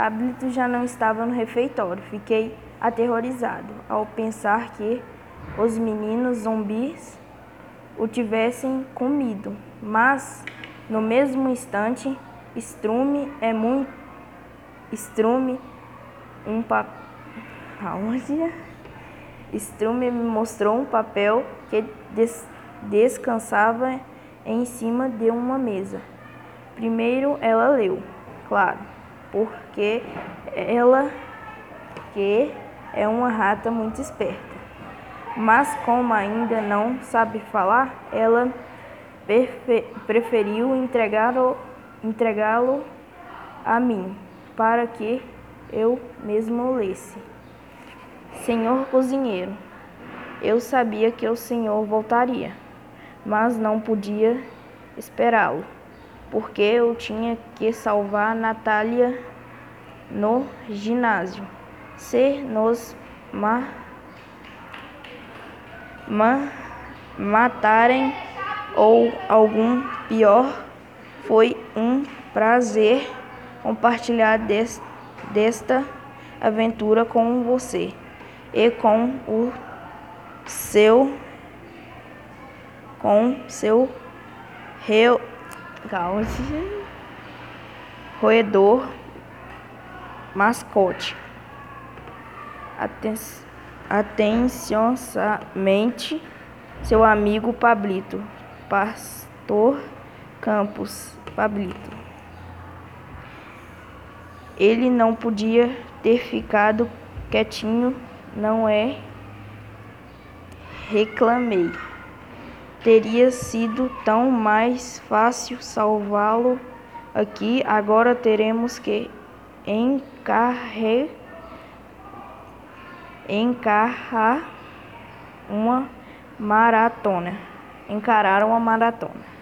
Pablito já não estava no refeitório. Fiquei aterrorizado ao pensar que os meninos zumbis o tivessem comido. Mas, no mesmo instante, Strume é muito. Strume, um papel. Aonde? Strume me mostrou um papel que des descansava em cima de uma mesa. Primeiro ela leu, claro, porque ela que é uma rata muito esperta. Mas como ainda não sabe falar, ela preferiu entregá-lo entregá a mim, para que eu mesmo lesse. Senhor cozinheiro, eu sabia que o senhor voltaria, mas não podia esperá-lo, porque eu tinha que salvar Natália no ginásio. Se nos ma ma matarem ou algum pior, foi um prazer compartilhar des, desta aventura com você e com o seu com seu reu, roedor mascote. Aten, atenciosamente, seu amigo Pablito, Pastor Campos Pablito. Ele não podia ter ficado quietinho, não é? Reclamei. Teria sido tão mais fácil salvá-lo aqui. Agora teremos que encarrar uma maratona. Encarar uma maratona.